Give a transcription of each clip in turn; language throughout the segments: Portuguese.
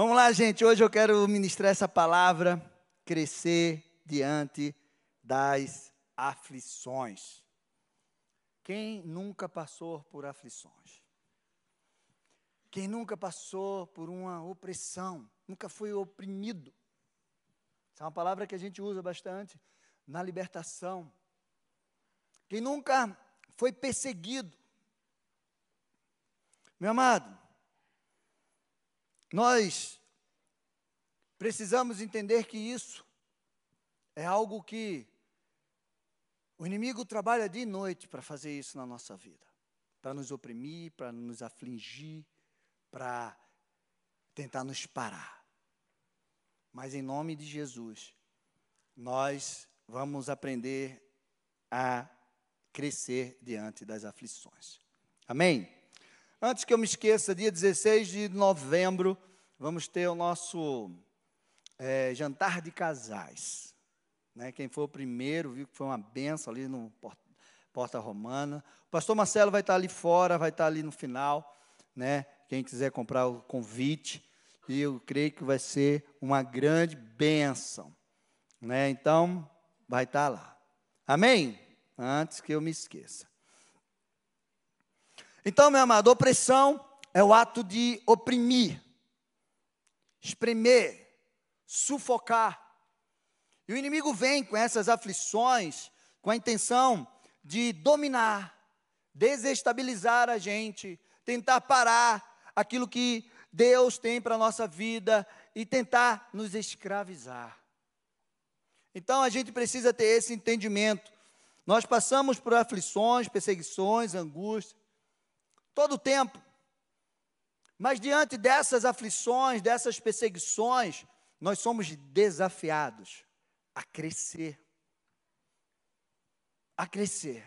Vamos lá, gente. Hoje eu quero ministrar essa palavra: crescer diante das aflições. Quem nunca passou por aflições? Quem nunca passou por uma opressão? Nunca foi oprimido? Essa é uma palavra que a gente usa bastante na libertação. Quem nunca foi perseguido? Meu amado, nós precisamos entender que isso é algo que o inimigo trabalha de noite para fazer isso na nossa vida, para nos oprimir, para nos afligir, para tentar nos parar. Mas em nome de Jesus, nós vamos aprender a crescer diante das aflições. Amém? Antes que eu me esqueça, dia 16 de novembro, vamos ter o nosso é, jantar de casais. Né? Quem foi o primeiro viu que foi uma benção ali no Porta Romana. O pastor Marcelo vai estar ali fora, vai estar ali no final. Né? Quem quiser comprar o convite. E eu creio que vai ser uma grande bênção. Né? Então, vai estar lá. Amém? Antes que eu me esqueça. Então, meu amado, opressão é o ato de oprimir, espremer, sufocar. E o inimigo vem com essas aflições com a intenção de dominar, desestabilizar a gente, tentar parar aquilo que Deus tem para a nossa vida e tentar nos escravizar. Então a gente precisa ter esse entendimento. Nós passamos por aflições, perseguições, angústias, todo o tempo. Mas diante dessas aflições, dessas perseguições, nós somos desafiados a crescer. A crescer.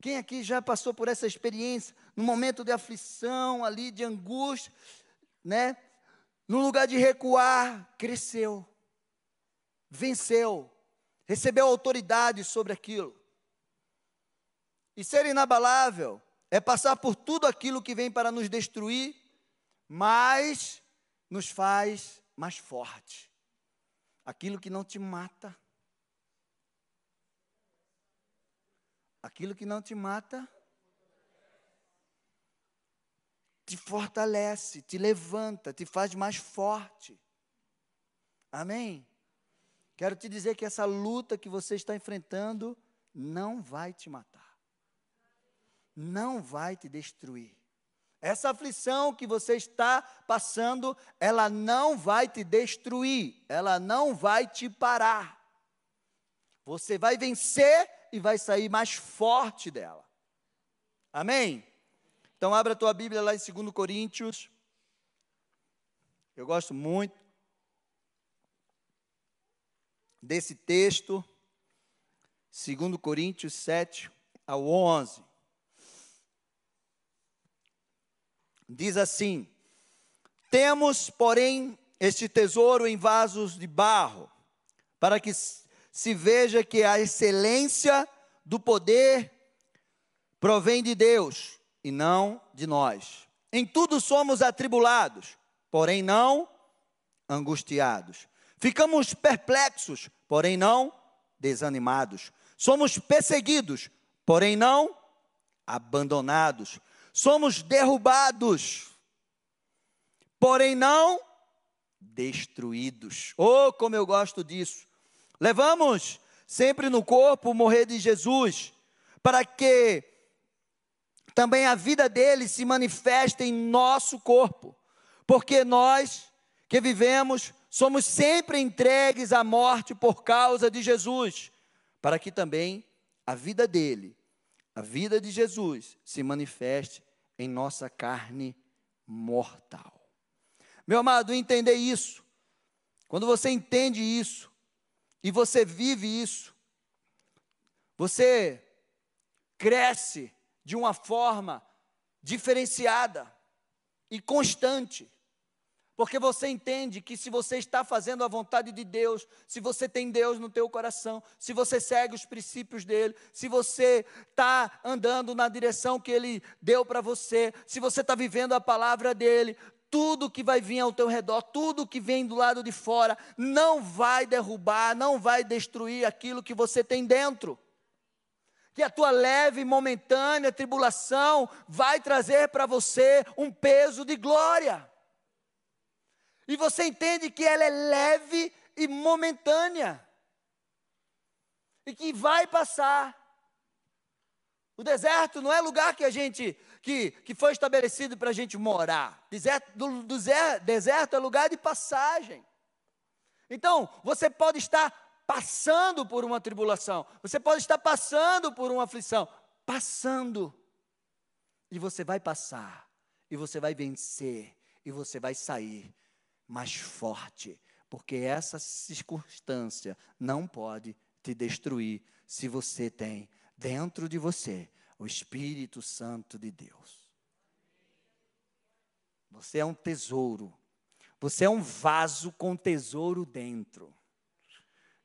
Quem aqui já passou por essa experiência, no momento de aflição, ali de angústia, né? No lugar de recuar, cresceu, venceu, recebeu autoridade sobre aquilo. E ser inabalável é passar por tudo aquilo que vem para nos destruir, mas nos faz mais forte. Aquilo que não te mata. Aquilo que não te mata te fortalece, te levanta, te faz mais forte. Amém? Quero te dizer que essa luta que você está enfrentando não vai te matar não vai te destruir. Essa aflição que você está passando, ela não vai te destruir, ela não vai te parar. Você vai vencer e vai sair mais forte dela. Amém? Então, abra a tua Bíblia lá em 2 Coríntios. Eu gosto muito desse texto, 2 Coríntios 7 ao 11. Diz assim: Temos, porém, este tesouro em vasos de barro, para que se veja que a excelência do poder provém de Deus e não de nós. Em tudo somos atribulados, porém não angustiados. Ficamos perplexos, porém não desanimados. Somos perseguidos, porém não abandonados somos derrubados, porém não destruídos. Oh, como eu gosto disso. Levamos sempre no corpo o morrer de Jesus, para que também a vida dele se manifeste em nosso corpo, porque nós que vivemos somos sempre entregues à morte por causa de Jesus, para que também a vida dele, a vida de Jesus, se manifeste em nossa carne mortal. Meu amado, entender isso, quando você entende isso, e você vive isso, você cresce de uma forma diferenciada e constante. Porque você entende que se você está fazendo a vontade de Deus, se você tem Deus no teu coração, se você segue os princípios dele, se você está andando na direção que ele deu para você, se você está vivendo a palavra dele, tudo que vai vir ao teu redor, tudo que vem do lado de fora, não vai derrubar, não vai destruir aquilo que você tem dentro. Que a tua leve e momentânea tribulação vai trazer para você um peso de glória. E você entende que ela é leve e momentânea. E que vai passar. O deserto não é lugar que a gente que, que foi estabelecido para a gente morar. Deserto, do, do deserto é lugar de passagem. Então, você pode estar passando por uma tribulação, você pode estar passando por uma aflição, passando. E você vai passar, e você vai vencer, e você vai sair mais forte, porque essa circunstância não pode te destruir se você tem dentro de você o Espírito Santo de Deus. Você é um tesouro. Você é um vaso com tesouro dentro.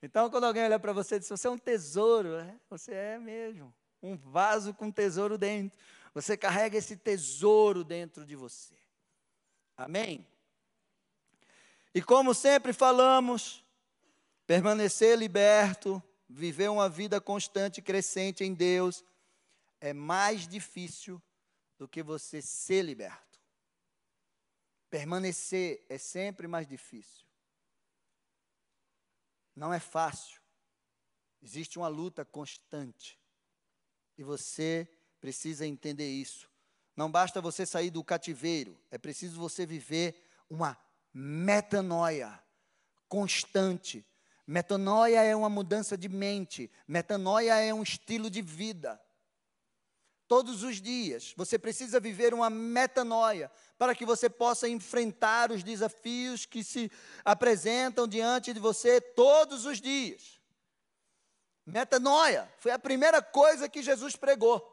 Então, quando alguém olha para você e diz, você é um tesouro, é, você é mesmo. Um vaso com tesouro dentro. Você carrega esse tesouro dentro de você. Amém? E como sempre falamos, permanecer liberto, viver uma vida constante e crescente em Deus, é mais difícil do que você ser liberto. Permanecer é sempre mais difícil. Não é fácil. Existe uma luta constante. E você precisa entender isso. Não basta você sair do cativeiro, é preciso você viver uma metanoia constante. Metanoia é uma mudança de mente, metanoia é um estilo de vida todos os dias. Você precisa viver uma metanoia para que você possa enfrentar os desafios que se apresentam diante de você todos os dias. Metanoia foi a primeira coisa que Jesus pregou.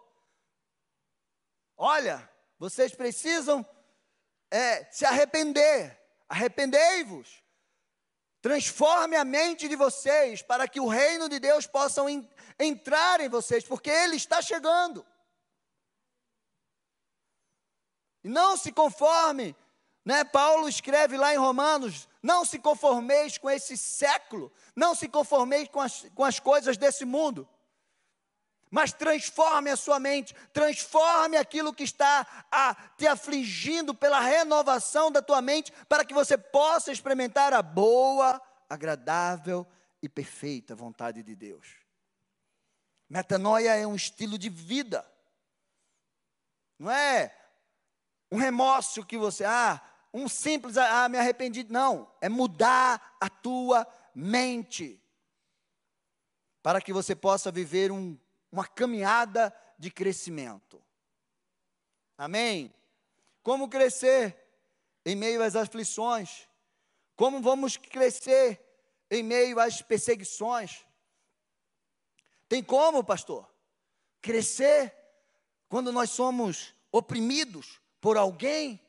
Olha, vocês precisam é, se arrepender, arrependei-vos. Transforme a mente de vocês para que o reino de Deus possa entrar em vocês, porque ele está chegando. E não se conforme, né? Paulo escreve lá em Romanos: não se conformeis com esse século, não se conformeis com as, com as coisas desse mundo, mas transforme a sua mente, transforme aquilo que está a, te afligindo pela renovação da tua mente, para que você possa experimentar a boa, agradável e perfeita vontade de Deus. Metanoia é um estilo de vida, não é um remorso que você, ah, um simples, ah, me arrependi. Não, é mudar a tua mente. Para que você possa viver um, uma caminhada de crescimento. Amém? Como crescer em meio às aflições? Como vamos crescer em meio às perseguições? Tem como, pastor? Crescer quando nós somos oprimidos, por alguém,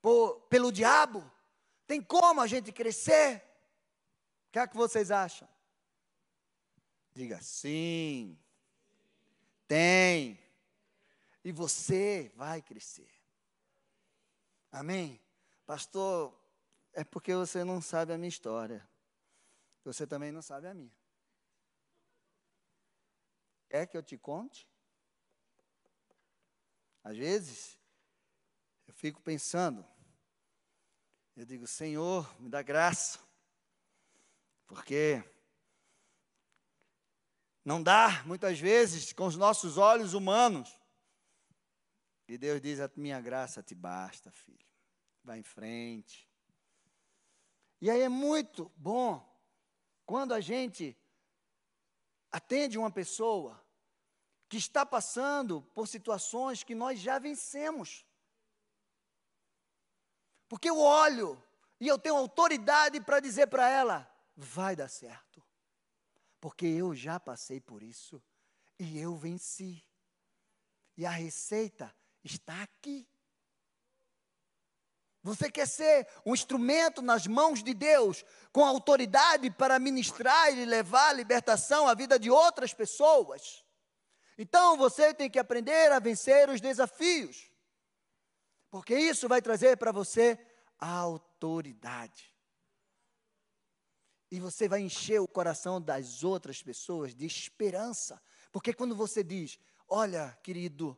por, pelo diabo? Tem como a gente crescer? O que é que vocês acham? Diga sim. Tem. E você vai crescer. Amém? Pastor, é porque você não sabe a minha história. Você também não sabe a minha. Quer que eu te conte? Às vezes, eu fico pensando, eu digo, Senhor, me dá graça, porque não dá, muitas vezes, com os nossos olhos humanos. E Deus diz: A minha graça te basta, filho. Vai em frente. E aí é muito bom quando a gente atende uma pessoa que está passando por situações que nós já vencemos. Porque eu olho e eu tenho autoridade para dizer para ela: vai dar certo. Porque eu já passei por isso e eu venci. E a receita está aqui. Você quer ser um instrumento nas mãos de Deus, com autoridade para ministrar e levar a libertação à vida de outras pessoas? Então você tem que aprender a vencer os desafios. Porque isso vai trazer para você autoridade. E você vai encher o coração das outras pessoas de esperança. Porque quando você diz: Olha, querido,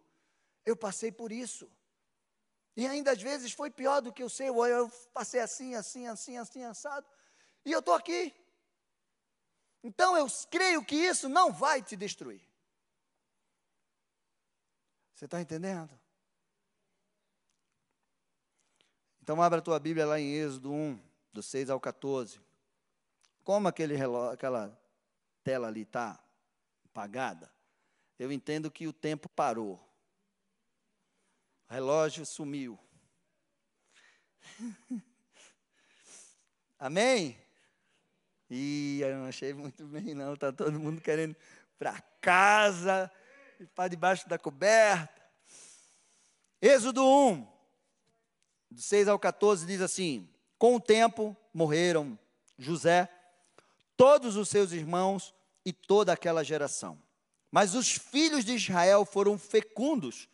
eu passei por isso. E ainda às vezes foi pior do que o seu. Eu passei assim, assim, assim, assim, assado. E eu estou aqui. Então eu creio que isso não vai te destruir. Você está entendendo? Então abra a tua Bíblia lá em Êxodo 1, do 6 ao 14. Como aquele relógio, aquela tela ali está apagada, eu entendo que o tempo parou. O relógio sumiu. Amém? E eu não achei muito bem, não. Está todo mundo querendo para casa, para debaixo da coberta. Êxodo 1, do 6 ao 14, diz assim: Com o tempo morreram José, todos os seus irmãos e toda aquela geração. Mas os filhos de Israel foram fecundos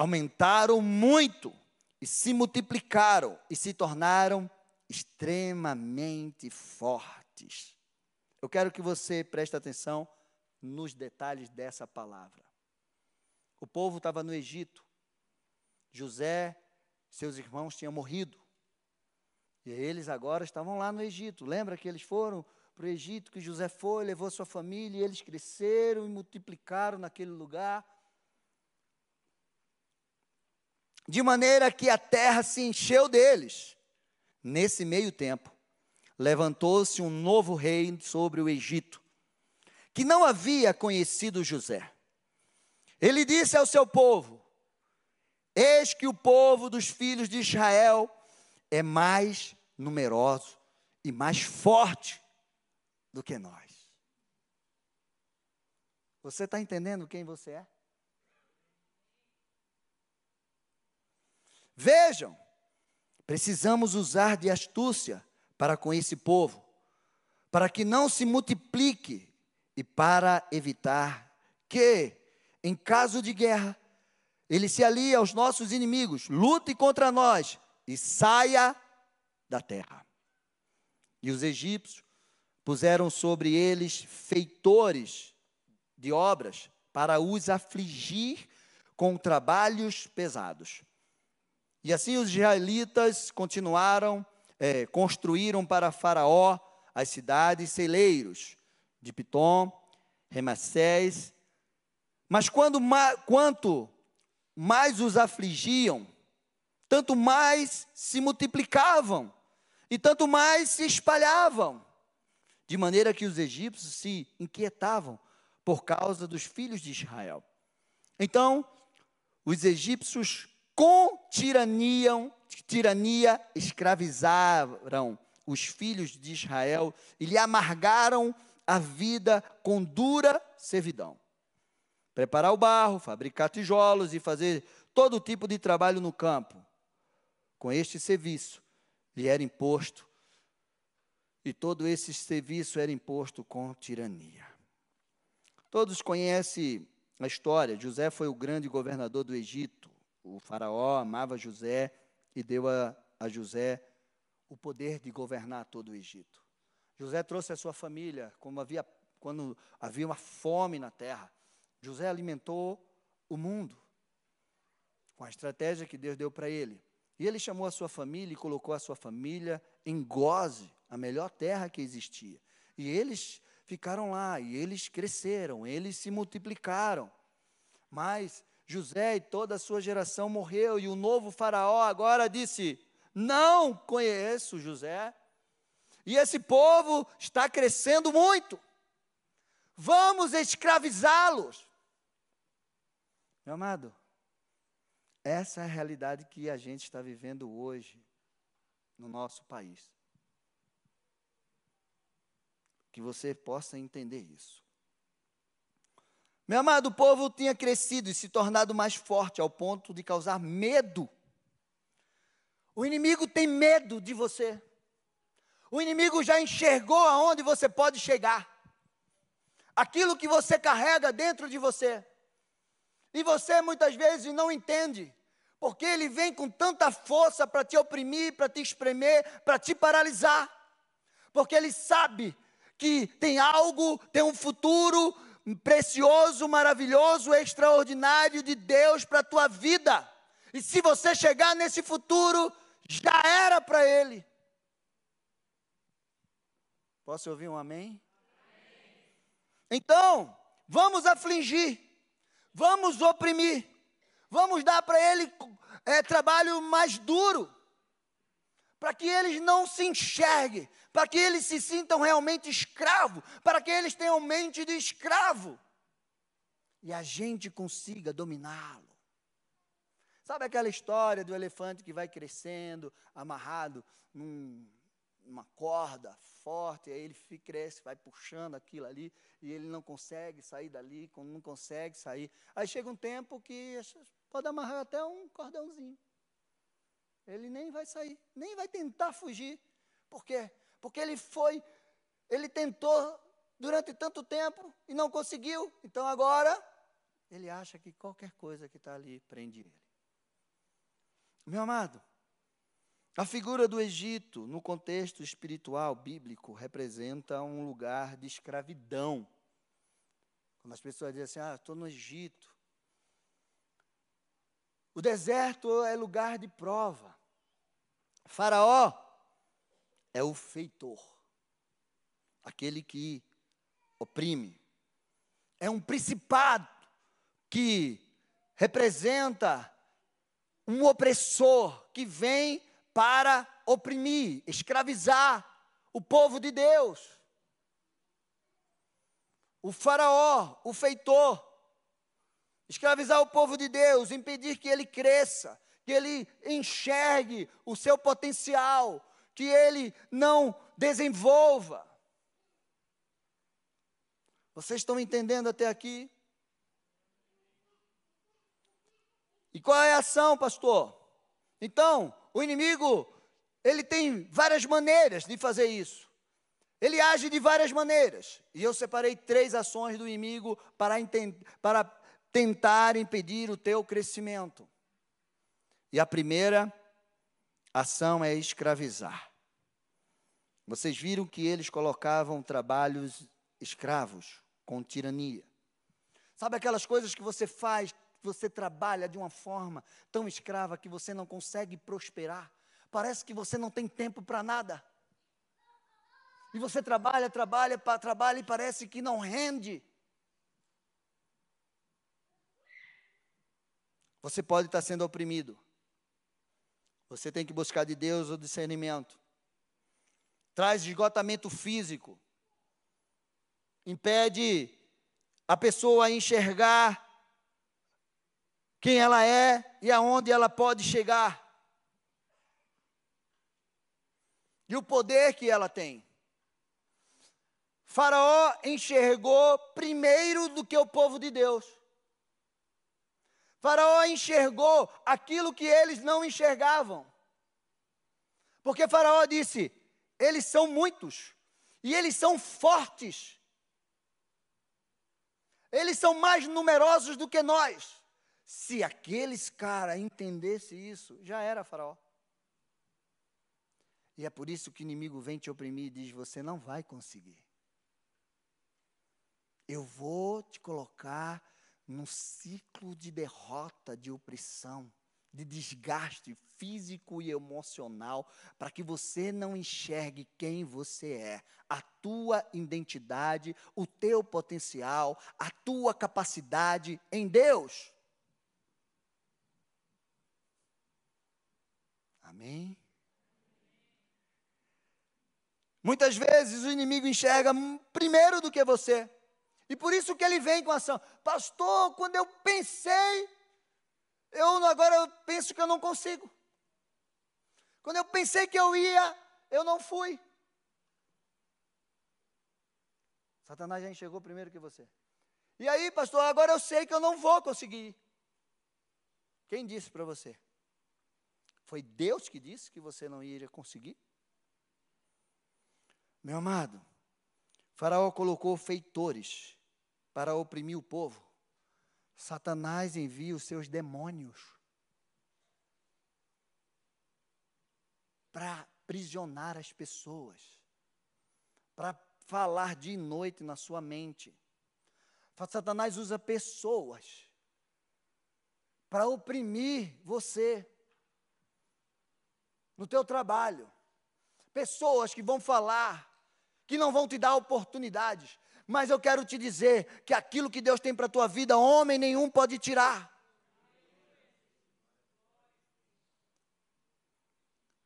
aumentaram muito e se multiplicaram e se tornaram extremamente fortes. Eu quero que você preste atenção nos detalhes dessa palavra. O povo estava no Egito. José, seus irmãos tinham morrido. E eles agora estavam lá no Egito. Lembra que eles foram para o Egito, que José foi, levou sua família, e eles cresceram e multiplicaram naquele lugar. de maneira que a terra se encheu deles. Nesse meio tempo, levantou-se um novo rei sobre o Egito, que não havia conhecido José. Ele disse ao seu povo: Eis que o povo dos filhos de Israel é mais numeroso e mais forte do que nós. Você está entendendo quem você é? Vejam, precisamos usar de astúcia para com esse povo, para que não se multiplique e para evitar que, em caso de guerra, ele se alie aos nossos inimigos, lute contra nós e saia da terra. E os egípcios puseram sobre eles feitores de obras para os afligir com trabalhos pesados. E assim os israelitas continuaram, é, construíram para Faraó as cidades celeiros de Pitom, Remassés. Mas quando, quanto mais os afligiam, tanto mais se multiplicavam e tanto mais se espalhavam, de maneira que os egípcios se inquietavam por causa dos filhos de Israel. Então, os egípcios com tirania, tirania escravizaram os filhos de Israel e lhe amargaram a vida com dura servidão. Preparar o barro, fabricar tijolos e fazer todo tipo de trabalho no campo. Com este serviço lhe era imposto, e todo esse serviço era imposto com tirania. Todos conhecem a história. José foi o grande governador do Egito o faraó amava José e deu a, a José o poder de governar todo o Egito. José trouxe a sua família, como havia, quando havia uma fome na terra. José alimentou o mundo com a estratégia que Deus deu para ele. E ele chamou a sua família e colocou a sua família em Goze, a melhor terra que existia. E eles ficaram lá, e eles cresceram, eles se multiplicaram. Mas José e toda a sua geração morreu, e o novo faraó agora disse: Não conheço José, e esse povo está crescendo muito, vamos escravizá-los. Meu amado, essa é a realidade que a gente está vivendo hoje no nosso país. Que você possa entender isso. Meu amado, o povo tinha crescido e se tornado mais forte ao ponto de causar medo. O inimigo tem medo de você. O inimigo já enxergou aonde você pode chegar. Aquilo que você carrega dentro de você. E você muitas vezes não entende, Porque ele vem com tanta força para te oprimir, para te espremer, para te paralisar. Porque ele sabe que tem algo, tem um futuro precioso, maravilhoso, extraordinário de Deus para a tua vida. E se você chegar nesse futuro, já era para ele. Posso ouvir um amém? Então, vamos afligir, vamos oprimir, vamos dar para ele é, trabalho mais duro, para que eles não se enxerguem, para que eles se sintam realmente escravo, para que eles tenham mente de escravo e a gente consiga dominá-lo. Sabe aquela história do elefante que vai crescendo, amarrado num, numa corda forte, aí ele fica, cresce, vai puxando aquilo ali, e ele não consegue sair dali, não consegue sair. Aí chega um tempo que pode amarrar até um cordãozinho. Ele nem vai sair, nem vai tentar fugir. Por quê? Porque ele foi, ele tentou durante tanto tempo e não conseguiu. Então agora ele acha que qualquer coisa que está ali prende ele. Meu amado, a figura do Egito, no contexto espiritual bíblico, representa um lugar de escravidão. Quando as pessoas dizem assim, ah, estou no Egito. O deserto é lugar de prova. Faraó é o feitor, aquele que oprime. É um principado que representa um opressor que vem para oprimir, escravizar o povo de Deus. O faraó, o feitor, escravizar o povo de Deus, impedir que ele cresça, que ele enxergue o seu potencial, que ele não desenvolva. Vocês estão entendendo até aqui? E qual é a ação, pastor? Então, o inimigo, ele tem várias maneiras de fazer isso. Ele age de várias maneiras. E eu separei três ações do inimigo para, para tentar impedir o teu crescimento. E a primeira ação é escravizar. Vocês viram que eles colocavam trabalhos escravos, com tirania. Sabe aquelas coisas que você faz você trabalha de uma forma tão escrava que você não consegue prosperar. Parece que você não tem tempo para nada. E você trabalha, trabalha, trabalha e parece que não rende. Você pode estar sendo oprimido. Você tem que buscar de Deus o discernimento. Traz esgotamento físico. Impede a pessoa a enxergar quem ela é e aonde ela pode chegar. E o poder que ela tem. Faraó enxergou primeiro do que o povo de Deus. Faraó enxergou aquilo que eles não enxergavam. Porque Faraó disse: eles são muitos e eles são fortes. Eles são mais numerosos do que nós. Se aqueles caras entendessem isso, já era faraó. E é por isso que o inimigo vem te oprimir e diz: você não vai conseguir. Eu vou te colocar num ciclo de derrota, de opressão, de desgaste físico e emocional, para que você não enxergue quem você é, a tua identidade, o teu potencial, a tua capacidade em Deus. Amém? Muitas vezes o inimigo enxerga primeiro do que você. E por isso que ele vem com ação. Pastor, quando eu pensei, eu agora eu penso que eu não consigo. Quando eu pensei que eu ia, eu não fui. Satanás já enxergou primeiro que você. E aí, pastor, agora eu sei que eu não vou conseguir. Quem disse para você? Foi Deus que disse que você não iria conseguir? Meu amado, Faraó colocou feitores para oprimir o povo. Satanás envia os seus demônios. para aprisionar as pessoas, para falar dia e noite na sua mente. Satanás usa pessoas para oprimir você no teu trabalho. Pessoas que vão falar, que não vão te dar oportunidades. Mas eu quero te dizer que aquilo que Deus tem para a tua vida, homem nenhum pode tirar.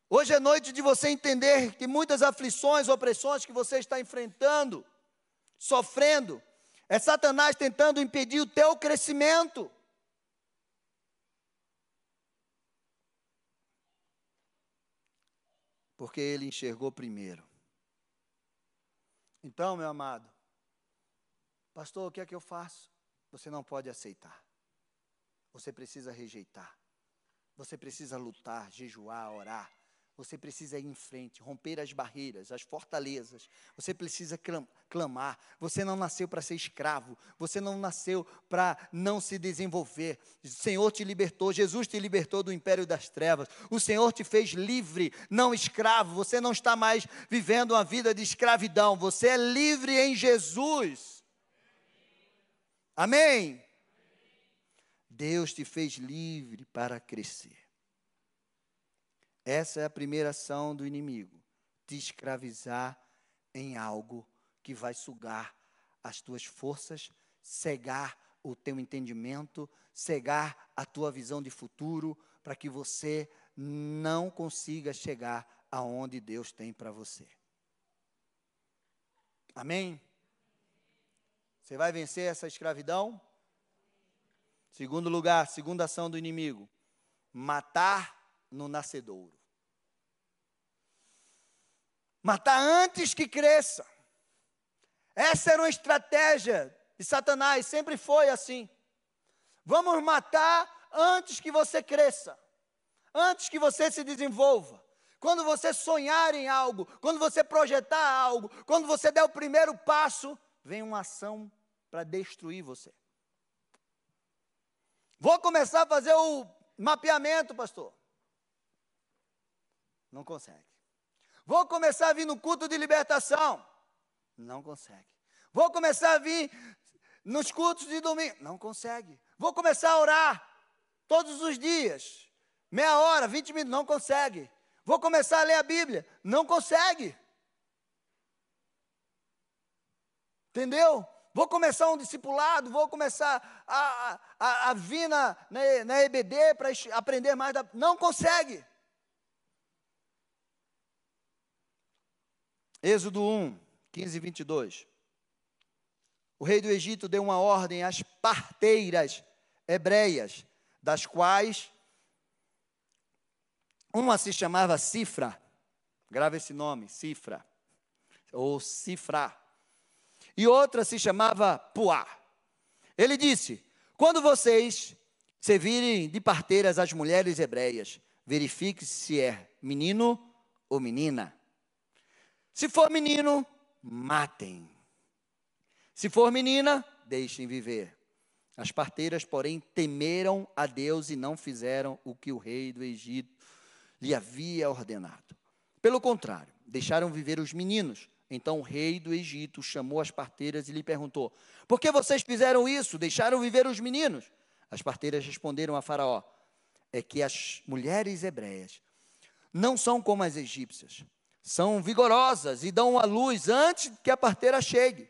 Hoje é noite de você entender que muitas aflições, opressões que você está enfrentando, sofrendo, é Satanás tentando impedir o teu crescimento. Porque ele enxergou primeiro. Então, meu amado, pastor, o que é que eu faço? Você não pode aceitar. Você precisa rejeitar. Você precisa lutar, jejuar, orar você precisa ir em frente, romper as barreiras, as fortalezas. Você precisa clamar. Você não nasceu para ser escravo. Você não nasceu para não se desenvolver. O Senhor te libertou. Jesus te libertou do império das trevas. O Senhor te fez livre, não escravo. Você não está mais vivendo uma vida de escravidão. Você é livre em Jesus. Amém? Deus te fez livre para crescer. Essa é a primeira ação do inimigo: te escravizar em algo que vai sugar as tuas forças, cegar o teu entendimento, cegar a tua visão de futuro, para que você não consiga chegar aonde Deus tem para você. Amém? Você vai vencer essa escravidão? Segundo lugar, segunda ação do inimigo: matar no nascedouro. Matar antes que cresça. Essa era uma estratégia de Satanás, sempre foi assim. Vamos matar antes que você cresça, antes que você se desenvolva. Quando você sonhar em algo, quando você projetar algo, quando você der o primeiro passo, vem uma ação para destruir você. Vou começar a fazer o mapeamento, pastor. Não consegue. Vou começar a vir no culto de libertação. Não consegue. Vou começar a vir nos cultos de domingo. Não consegue. Vou começar a orar todos os dias. Meia hora, 20 minutos. Não consegue. Vou começar a ler a Bíblia. Não consegue. Entendeu? Vou começar um discipulado, vou começar a, a, a vir na, na, na EBD para aprender mais. Da, não consegue. Êxodo 1, 15 e 22. O rei do Egito deu uma ordem às parteiras hebreias, das quais uma se chamava Cifra, grava esse nome, Cifra, ou Cifra, e outra se chamava Puá. Ele disse: Quando vocês servirem de parteiras às mulheres hebreias, verifique se é menino ou menina. Se for menino, matem. Se for menina, deixem viver. As parteiras, porém, temeram a Deus e não fizeram o que o rei do Egito lhe havia ordenado. Pelo contrário, deixaram viver os meninos. Então o rei do Egito chamou as parteiras e lhe perguntou: Por que vocês fizeram isso? Deixaram viver os meninos? As parteiras responderam a Faraó: É que as mulheres hebreias não são como as egípcias são vigorosas e dão a luz antes que a parteira chegue.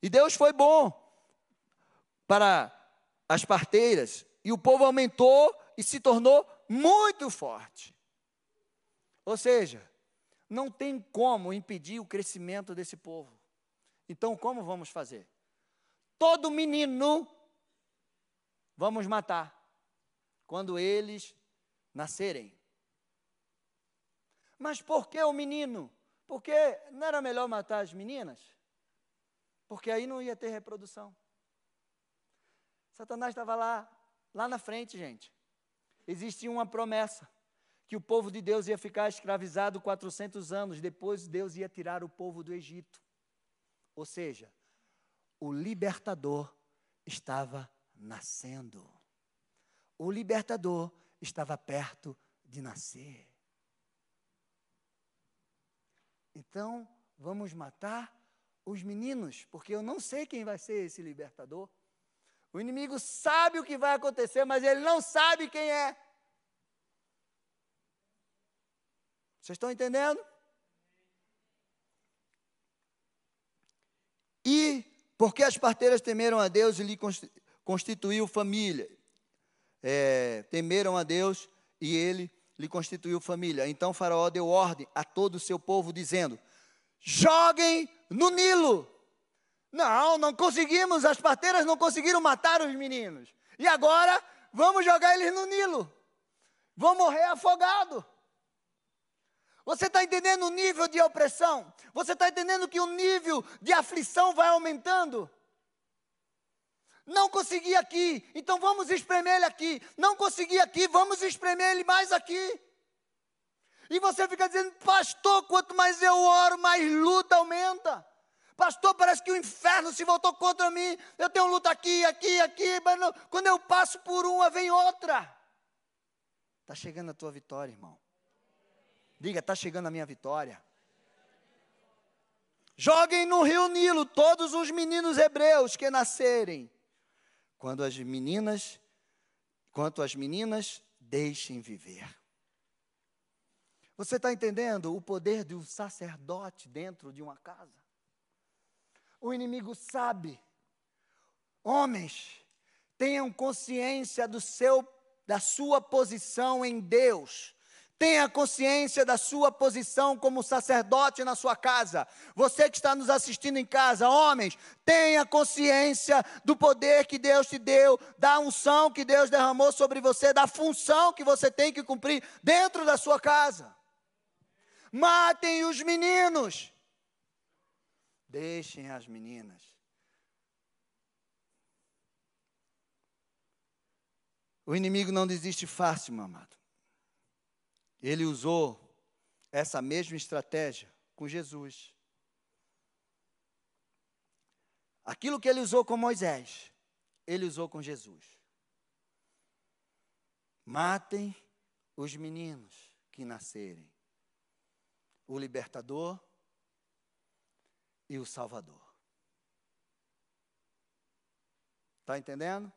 E Deus foi bom para as parteiras, e o povo aumentou e se tornou muito forte. Ou seja, não tem como impedir o crescimento desse povo. Então, como vamos fazer? Todo menino vamos matar quando eles nascerem. Mas por que o menino? Porque não era melhor matar as meninas? Porque aí não ia ter reprodução. Satanás estava lá, lá na frente, gente. Existia uma promessa que o povo de Deus ia ficar escravizado 400 anos, depois Deus ia tirar o povo do Egito. Ou seja, o libertador estava nascendo. O libertador estava perto de nascer. Então, vamos matar os meninos, porque eu não sei quem vai ser esse libertador. O inimigo sabe o que vai acontecer, mas ele não sabe quem é. Vocês estão entendendo? E porque as parteiras temeram a Deus e lhe constituiu família. É, temeram a Deus e ele lhe constituiu família. Então Faraó deu ordem a todo o seu povo, dizendo: joguem no Nilo. Não, não conseguimos, as parteiras não conseguiram matar os meninos. E agora vamos jogar eles no Nilo. Vão morrer afogados. Você está entendendo o nível de opressão? Você está entendendo que o nível de aflição vai aumentando? Não consegui aqui, então vamos espremer ele aqui. Não consegui aqui, vamos espremer ele mais aqui. E você fica dizendo, pastor, quanto mais eu oro, mais luta aumenta. Pastor, parece que o inferno se voltou contra mim. Eu tenho luta aqui, aqui, aqui, mas não, quando eu passo por uma, vem outra. Está chegando a tua vitória, irmão. Diga, está chegando a minha vitória. Joguem no rio Nilo todos os meninos hebreus que nascerem. Quando as meninas, quanto as meninas, deixem viver. Você está entendendo o poder de um sacerdote dentro de uma casa? O inimigo sabe. Homens, tenham consciência do seu, da sua posição em Deus. Tenha consciência da sua posição como sacerdote na sua casa. Você que está nos assistindo em casa, homens, tenha consciência do poder que Deus te deu, da unção que Deus derramou sobre você, da função que você tem que cumprir dentro da sua casa. Matem os meninos. Deixem as meninas. O inimigo não desiste fácil, meu amado. Ele usou essa mesma estratégia com Jesus. Aquilo que ele usou com Moisés, ele usou com Jesus. Matem os meninos que nascerem o libertador e o salvador. Está entendendo?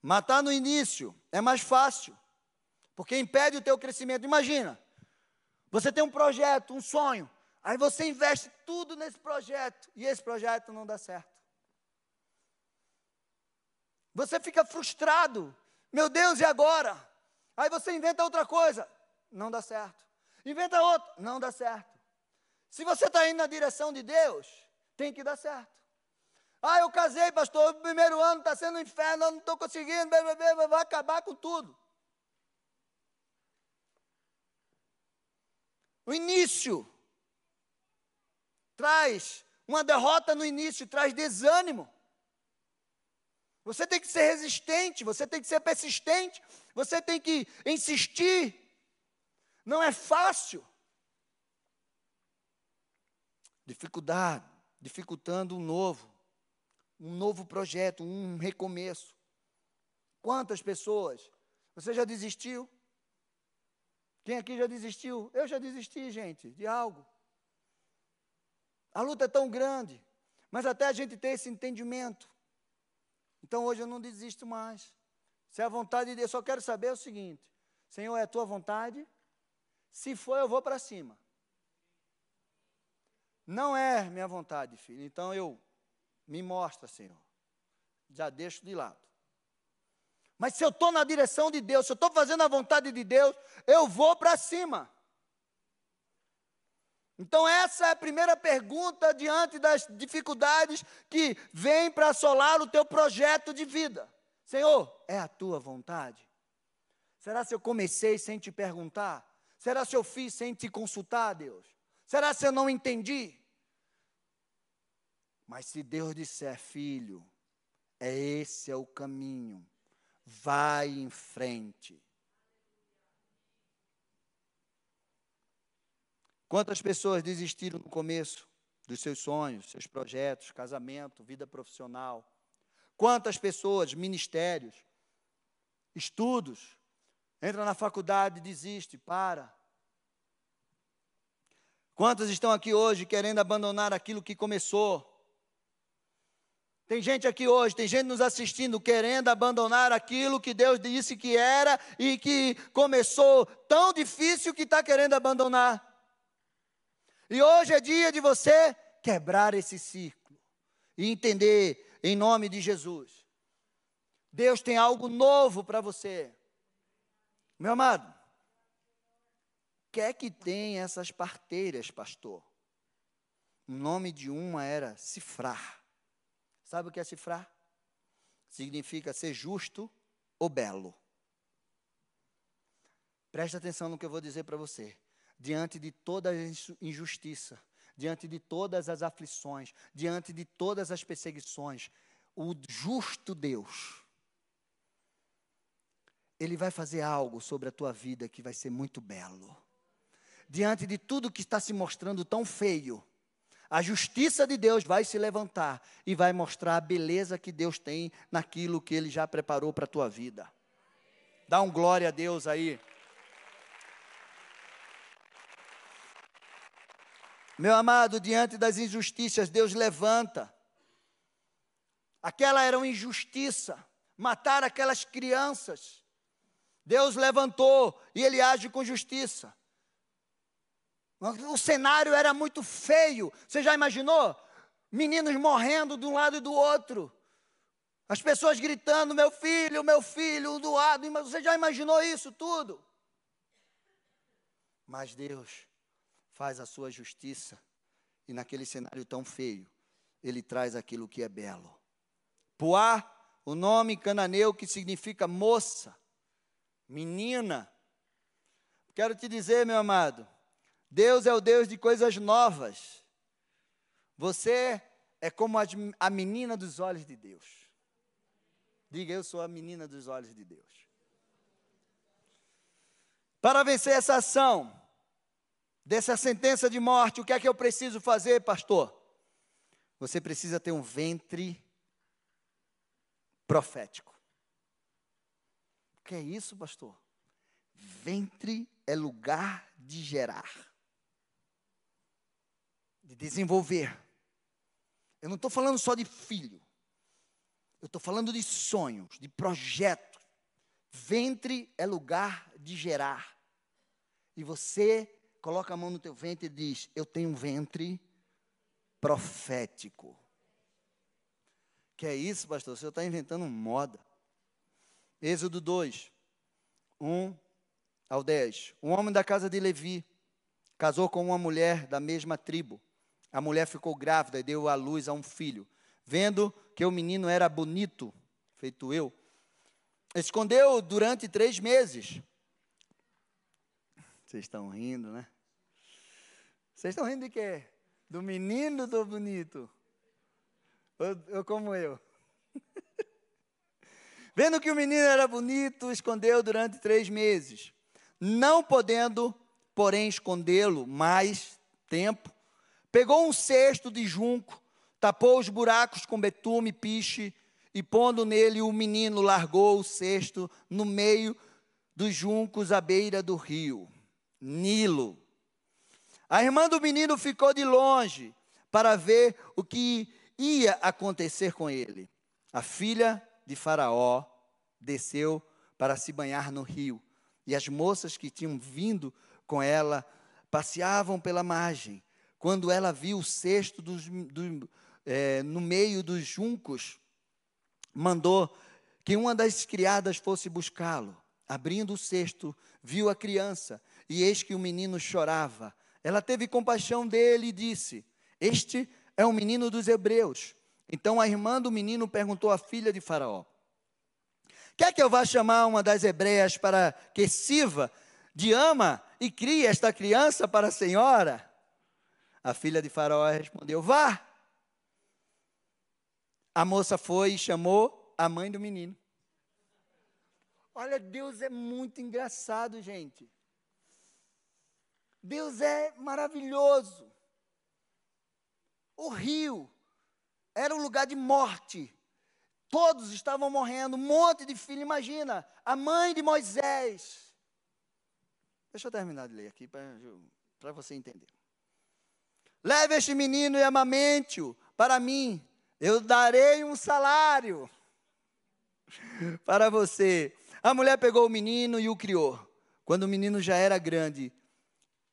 Matar no início é mais fácil, porque impede o teu crescimento. Imagina, você tem um projeto, um sonho, aí você investe tudo nesse projeto e esse projeto não dá certo. Você fica frustrado. Meu Deus, e agora? Aí você inventa outra coisa, não dá certo. Inventa outro, não dá certo. Se você está indo na direção de Deus, tem que dar certo. Ah, eu casei, pastor, o primeiro ano está sendo um inferno, eu não estou conseguindo, vai acabar com tudo. O início traz uma derrota no início, traz desânimo. Você tem que ser resistente, você tem que ser persistente, você tem que insistir, não é fácil. Dificuldade, dificultando um novo, um novo projeto, um recomeço. Quantas pessoas? Você já desistiu? Quem aqui já desistiu? Eu já desisti, gente, de algo. A luta é tão grande, mas até a gente ter esse entendimento. Então hoje eu não desisto mais. Se é a vontade de Deus, eu só quero saber o seguinte: Senhor, é a tua vontade? Se for, eu vou para cima. Não é minha vontade, filho. Então eu me mostra, Senhor. Já deixo de lado. Mas se eu estou na direção de Deus, se eu estou fazendo a vontade de Deus, eu vou para cima. Então, essa é a primeira pergunta diante das dificuldades que vem para assolar o teu projeto de vida. Senhor, é a tua vontade? Será se eu comecei sem te perguntar? Será se eu fiz sem te consultar, Deus? Será se eu não entendi? Mas se Deus disser, filho, é esse é o caminho, vai em frente. Quantas pessoas desistiram no começo dos seus sonhos, seus projetos, casamento, vida profissional? Quantas pessoas, ministérios, estudos, entra na faculdade, desiste, para. Quantos estão aqui hoje querendo abandonar aquilo que começou? Tem gente aqui hoje, tem gente nos assistindo querendo abandonar aquilo que Deus disse que era e que começou tão difícil que está querendo abandonar. E hoje é dia de você quebrar esse ciclo e entender, em nome de Jesus, Deus tem algo novo para você. Meu amado, o que é que tem essas parteiras, pastor? O nome de uma era cifrar. Sabe o que é cifrar? Significa ser justo ou belo. Preste atenção no que eu vou dizer para você. Diante de toda a injustiça, diante de todas as aflições, diante de todas as perseguições, o justo Deus, Ele vai fazer algo sobre a tua vida que vai ser muito belo. Diante de tudo que está se mostrando tão feio, a justiça de Deus vai se levantar e vai mostrar a beleza que Deus tem naquilo que Ele já preparou para a tua vida. Dá um glória a Deus aí. Meu amado, diante das injustiças, Deus levanta. Aquela era uma injustiça, matar aquelas crianças. Deus levantou e Ele age com justiça. O cenário era muito feio. Você já imaginou? Meninos morrendo de um lado e do outro. As pessoas gritando: meu filho, meu filho, do lado. Você já imaginou isso tudo? Mas Deus faz a sua justiça. E naquele cenário tão feio, Ele traz aquilo que é belo. Puá, o nome cananeu que significa moça, menina. Quero te dizer, meu amado, Deus é o Deus de coisas novas. Você é como a menina dos olhos de Deus. Diga, eu sou a menina dos olhos de Deus. Para vencer essa ação, dessa sentença de morte, o que é que eu preciso fazer, pastor? Você precisa ter um ventre profético. O que é isso, pastor? Ventre é lugar de gerar de desenvolver. Eu não estou falando só de filho. Eu estou falando de sonhos, de projetos. Ventre é lugar de gerar. E você coloca a mão no teu ventre e diz: Eu tenho um ventre profético. Que é isso, pastor? Senhor está inventando moda. Êxodo 2, 1 ao 10. Um homem da casa de Levi casou com uma mulher da mesma tribo a mulher ficou grávida e deu à luz a um filho. Vendo que o menino era bonito, feito eu, escondeu durante três meses. Vocês estão rindo, né? Vocês estão rindo de quê? Do menino do bonito? Ou, ou como eu? Vendo que o menino era bonito, escondeu durante três meses. Não podendo, porém, escondê-lo mais tempo, Pegou um cesto de junco, tapou os buracos com betume e piche, e pondo nele o menino, largou o cesto no meio dos juncos à beira do rio, Nilo. A irmã do menino ficou de longe para ver o que ia acontecer com ele. A filha de Faraó desceu para se banhar no rio, e as moças que tinham vindo com ela passeavam pela margem quando ela viu o cesto dos, do, é, no meio dos juncos, mandou que uma das criadas fosse buscá-lo. Abrindo o cesto, viu a criança, e eis que o menino chorava. Ela teve compaixão dele e disse: Este é o menino dos hebreus. Então a irmã do menino perguntou à filha de Faraó: Quer que eu vá chamar uma das hebreias para que sirva de ama e crie esta criança para a senhora? A filha de Faraó respondeu: Vá. A moça foi e chamou a mãe do menino. Olha, Deus é muito engraçado, gente. Deus é maravilhoso. O rio era um lugar de morte. Todos estavam morrendo, um monte de filhos. Imagina, a mãe de Moisés. Deixa eu terminar de ler aqui para você entender. Leve este menino e amamente-o para mim. Eu darei um salário para você. A mulher pegou o menino e o criou. Quando o menino já era grande,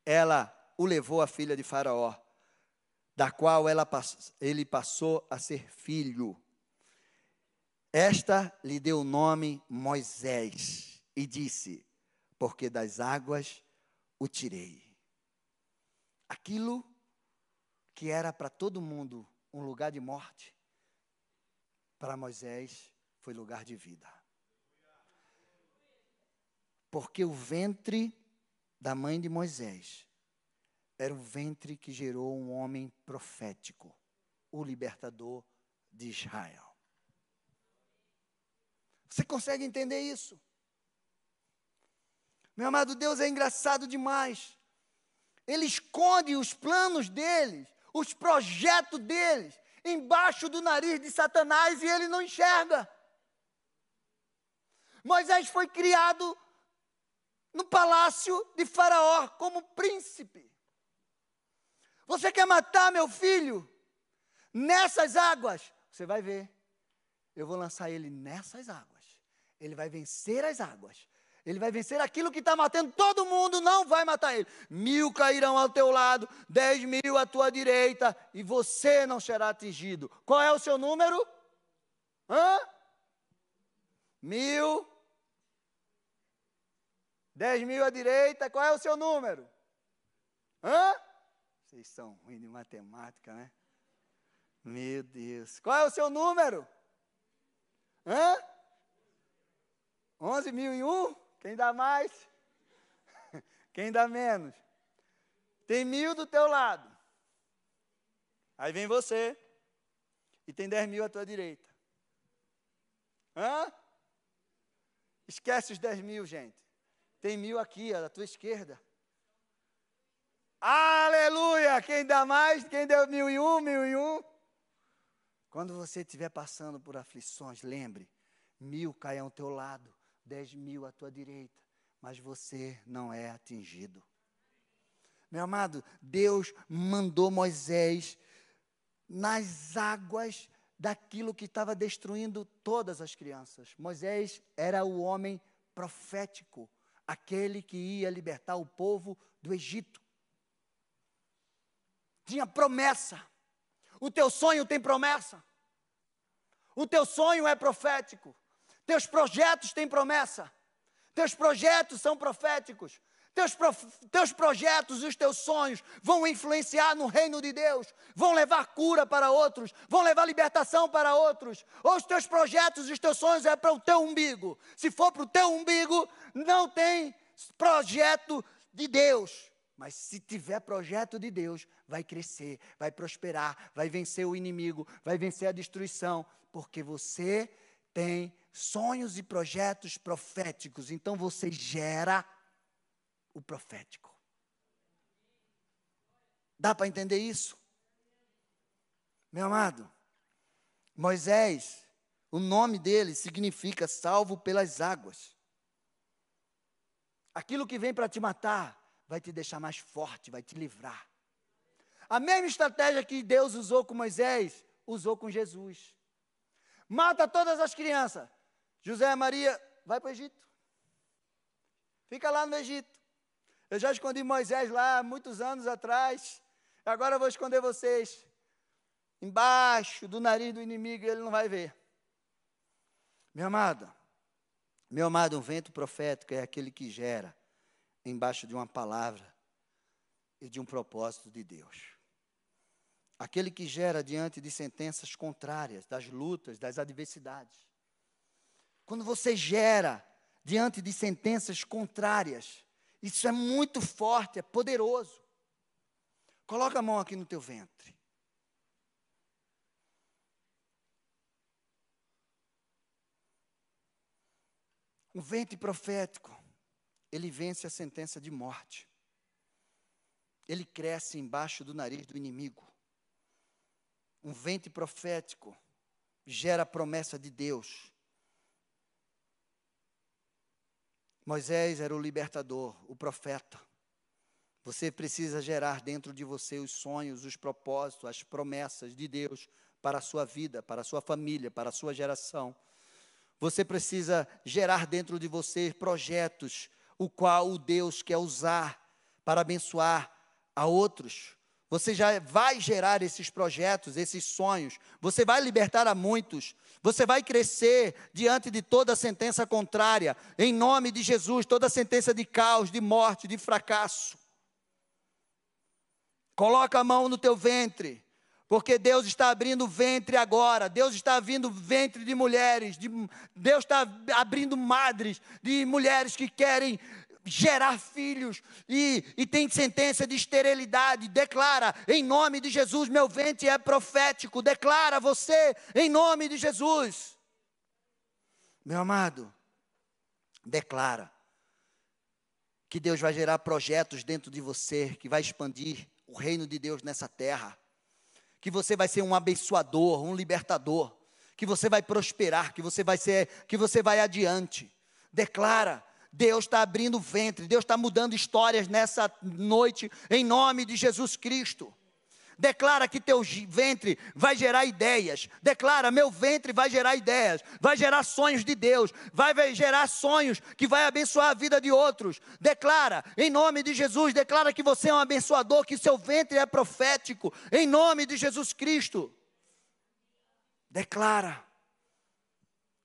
ela o levou à filha de Faraó, da qual ela, ele passou a ser filho. Esta lhe deu o nome Moisés e disse: Porque das águas o tirei. Aquilo que era para todo mundo um lugar de morte, para Moisés foi lugar de vida. Porque o ventre da mãe de Moisés era o ventre que gerou um homem profético, o libertador de Israel. Você consegue entender isso? Meu amado Deus é engraçado demais. Ele esconde os planos deles, os projetos deles, embaixo do nariz de Satanás e ele não enxerga. Moisés foi criado no palácio de Faraó como príncipe. Você quer matar meu filho? Nessas águas, você vai ver. Eu vou lançar ele nessas águas ele vai vencer as águas. Ele vai vencer aquilo que está matando todo mundo, não vai matar ele. Mil cairão ao teu lado, dez mil à tua direita, e você não será atingido. Qual é o seu número? Hã? Mil. Dez mil à direita, qual é o seu número? Hã? Vocês são ruins de matemática, né? Meu Deus. Qual é o seu número? Hã? 11 mil e um? Quem dá mais? Quem dá menos? Tem mil do teu lado. Aí vem você. E tem 10 mil à tua direita. Hã? Esquece os 10 mil, gente. Tem mil aqui, ó, à tua esquerda. Aleluia! Quem dá mais? Quem deu mil e um, mil e um? Quando você estiver passando por aflições, lembre: mil caem ao teu lado, dez mil à tua direita, mas você não é atingido. Meu amado, Deus mandou Moisés nas águas daquilo que estava destruindo todas as crianças. Moisés era o homem profético, aquele que ia libertar o povo do Egito. Tinha promessa. O teu sonho tem promessa. O teu sonho é profético. Teus projetos têm promessa. Teus projetos são proféticos. Teus, prof... teus projetos e os teus sonhos vão influenciar no reino de Deus, vão levar cura para outros, vão levar libertação para outros. Ou os teus projetos e os teus sonhos é para o teu umbigo. Se for para o teu umbigo, não tem projeto de Deus. Mas se tiver projeto de Deus, vai crescer, vai prosperar, vai vencer o inimigo, vai vencer a destruição, porque você tem sonhos e projetos proféticos. Então você gera o profético. Dá para entender isso? Meu amado, Moisés, o nome dele significa salvo pelas águas. Aquilo que vem para te matar vai te deixar mais forte, vai te livrar. A mesma estratégia que Deus usou com Moisés, usou com Jesus. Mata todas as crianças. José e Maria, vai para o Egito. Fica lá no Egito. Eu já escondi Moisés lá muitos anos atrás. Agora eu vou esconder vocês. Embaixo do nariz do inimigo, ele não vai ver. Meu amado, meu amado, um vento profético é aquele que gera embaixo de uma palavra e de um propósito de Deus. Aquele que gera diante de sentenças contrárias, das lutas, das adversidades. Quando você gera diante de sentenças contrárias, isso é muito forte, é poderoso. Coloca a mão aqui no teu ventre. O ventre profético, ele vence a sentença de morte. Ele cresce embaixo do nariz do inimigo. Um ventre profético gera a promessa de Deus. Moisés era o libertador, o profeta. Você precisa gerar dentro de você os sonhos, os propósitos, as promessas de Deus para a sua vida, para a sua família, para a sua geração. Você precisa gerar dentro de você projetos, o qual o Deus quer usar para abençoar a outros. Você já vai gerar esses projetos, esses sonhos. Você vai libertar a muitos. Você vai crescer diante de toda sentença contrária. Em nome de Jesus, toda sentença de caos, de morte, de fracasso. Coloca a mão no teu ventre. Porque Deus está abrindo ventre agora, Deus está abrindo ventre de mulheres, de, Deus está abrindo madres de mulheres que querem gerar filhos e, e tem sentença de esterilidade. Declara, em nome de Jesus, meu ventre é profético. Declara você, em nome de Jesus. Meu amado, declara que Deus vai gerar projetos dentro de você, que vai expandir o reino de Deus nessa terra que você vai ser um abençoador, um libertador, que você vai prosperar, que você vai ser, que você vai adiante. Declara, Deus está abrindo o ventre, Deus está mudando histórias nessa noite, em nome de Jesus Cristo. Declara que teu ventre vai gerar ideias. Declara, meu ventre vai gerar ideias, vai gerar sonhos de Deus, vai gerar sonhos que vai abençoar a vida de outros. Declara, em nome de Jesus, declara que você é um abençoador, que seu ventre é profético, em nome de Jesus Cristo. Declara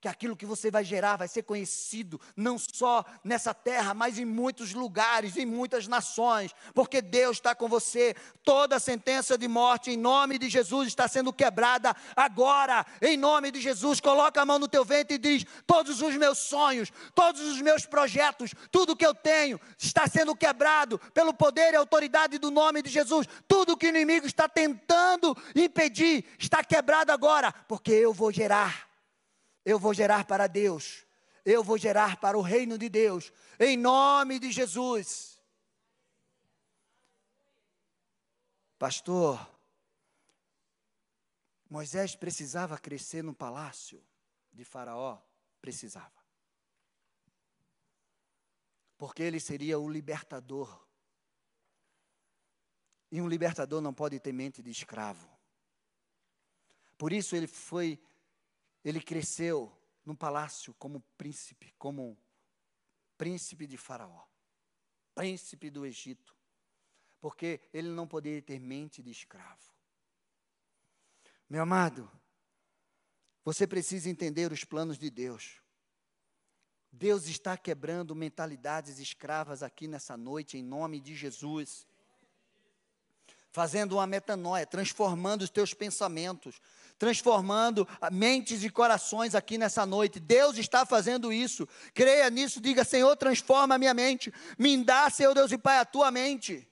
que aquilo que você vai gerar vai ser conhecido não só nessa terra, mas em muitos lugares, em muitas nações, porque Deus está com você. Toda sentença de morte em nome de Jesus está sendo quebrada agora, em nome de Jesus. Coloca a mão no teu ventre e diz: Todos os meus sonhos, todos os meus projetos, tudo que eu tenho está sendo quebrado pelo poder e autoridade do nome de Jesus. Tudo que o inimigo está tentando impedir está quebrado agora, porque eu vou gerar eu vou gerar para Deus, eu vou gerar para o reino de Deus, em nome de Jesus. Pastor, Moisés precisava crescer no palácio de Faraó? Precisava. Porque ele seria o libertador. E um libertador não pode ter mente de escravo. Por isso ele foi ele cresceu no palácio como príncipe, como príncipe de Faraó, príncipe do Egito, porque ele não poderia ter mente de escravo. Meu amado, você precisa entender os planos de Deus. Deus está quebrando mentalidades escravas aqui nessa noite, em nome de Jesus. Fazendo uma metanoia, transformando os teus pensamentos, transformando mentes e corações aqui nessa noite. Deus está fazendo isso. Creia nisso, diga: Senhor, transforma a minha mente. Me dá, Senhor Deus e Pai, a tua mente.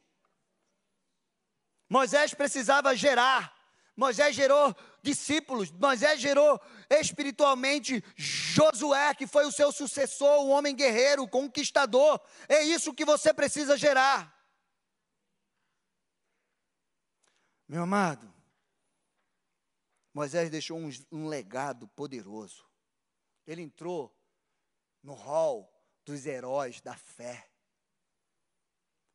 Moisés precisava gerar. Moisés gerou discípulos, Moisés gerou espiritualmente Josué, que foi o seu sucessor, o homem guerreiro, conquistador. É isso que você precisa gerar. Meu amado, Moisés deixou um, um legado poderoso. Ele entrou no hall dos heróis da fé.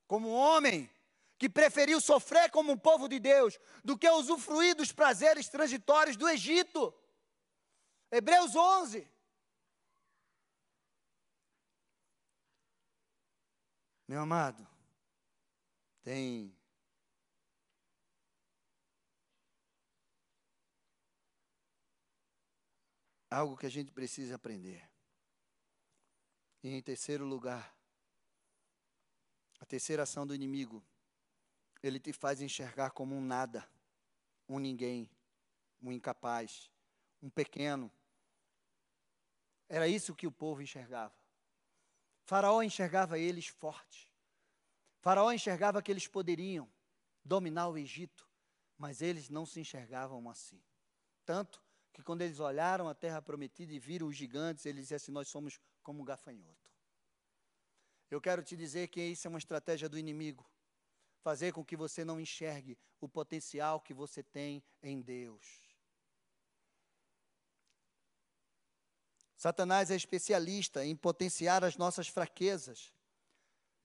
Como um homem que preferiu sofrer como um povo de Deus do que usufruir dos prazeres transitórios do Egito. Hebreus 11. Meu amado, tem algo que a gente precisa aprender. E em terceiro lugar, a terceira ação do inimigo, ele te faz enxergar como um nada, um ninguém, um incapaz, um pequeno. Era isso que o povo enxergava. Faraó enxergava eles fortes. Faraó enxergava que eles poderiam dominar o Egito, mas eles não se enxergavam assim. Tanto que quando eles olharam a terra prometida e viram os gigantes, eles diziam assim: Nós somos como um gafanhoto. Eu quero te dizer que isso é uma estratégia do inimigo fazer com que você não enxergue o potencial que você tem em Deus. Satanás é especialista em potenciar as nossas fraquezas.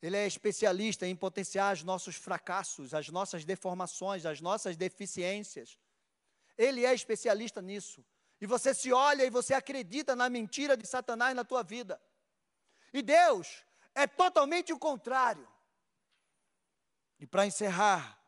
Ele é especialista em potenciar os nossos fracassos, as nossas deformações, as nossas deficiências. Ele é especialista nisso. E você se olha e você acredita na mentira de Satanás na tua vida. E Deus é totalmente o contrário. E para encerrar,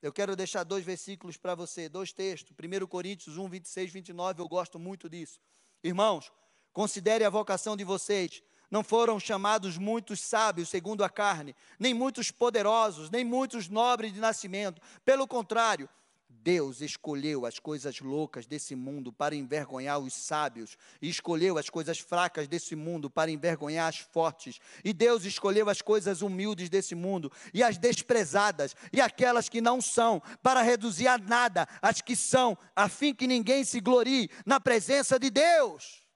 eu quero deixar dois versículos para você, dois textos. 1 Coríntios 1, 26, 29, eu gosto muito disso. Irmãos, considere a vocação de vocês. Não foram chamados muitos sábios segundo a carne, nem muitos poderosos, nem muitos nobres de nascimento. Pelo contrário, Deus escolheu as coisas loucas desse mundo para envergonhar os sábios, e escolheu as coisas fracas desse mundo para envergonhar as fortes, e Deus escolheu as coisas humildes desse mundo, e as desprezadas, e aquelas que não são, para reduzir a nada as que são, a fim que ninguém se glorie na presença de Deus.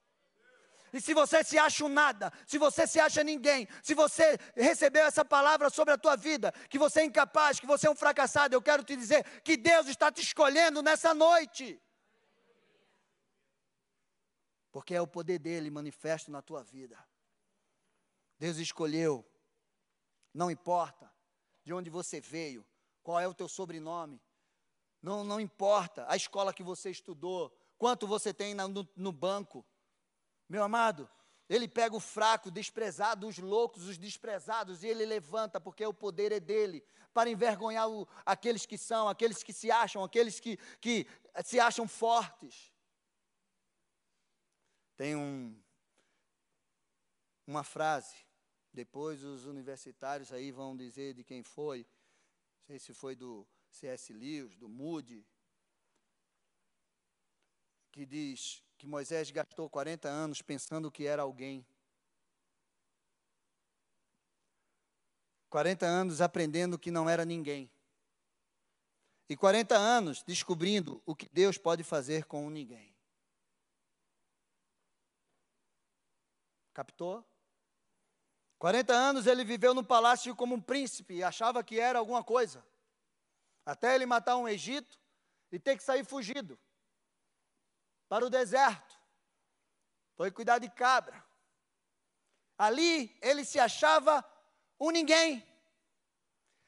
E se você se acha um nada, se você se acha ninguém, se você recebeu essa palavra sobre a tua vida, que você é incapaz, que você é um fracassado, eu quero te dizer que Deus está te escolhendo nessa noite. Porque é o poder dele manifesto na tua vida. Deus escolheu, não importa de onde você veio, qual é o teu sobrenome, não, não importa a escola que você estudou, quanto você tem no, no banco, meu amado, ele pega o fraco, o desprezado, os loucos, os desprezados, e ele levanta, porque o poder é dele, para envergonhar o, aqueles que são, aqueles que se acham, aqueles que, que se acham fortes. Tem um, uma frase, depois os universitários aí vão dizer de quem foi, não sei se foi do C.S. Lewis, do Moody, que diz: que Moisés gastou 40 anos pensando que era alguém. 40 anos aprendendo que não era ninguém. E 40 anos descobrindo o que Deus pode fazer com ninguém. Captou? 40 anos ele viveu no palácio como um príncipe e achava que era alguma coisa. Até ele matar um Egito e ter que sair fugido para o deserto. Foi cuidar de cabra. Ali ele se achava um ninguém.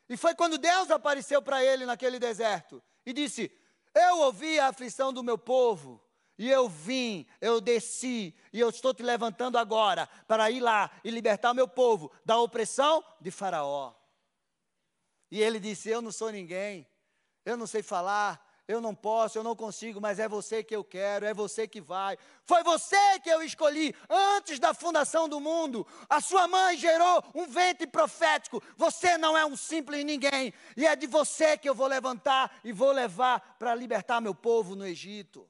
E foi quando Deus apareceu para ele naquele deserto e disse: Eu ouvi a aflição do meu povo, e eu vim, eu desci, e eu estou te levantando agora para ir lá e libertar meu povo da opressão de Faraó. E ele disse: Eu não sou ninguém, eu não sei falar, eu não posso, eu não consigo, mas é você que eu quero, é você que vai. Foi você que eu escolhi antes da fundação do mundo. A sua mãe gerou um ventre profético. Você não é um simples ninguém, e é de você que eu vou levantar e vou levar para libertar meu povo no Egito.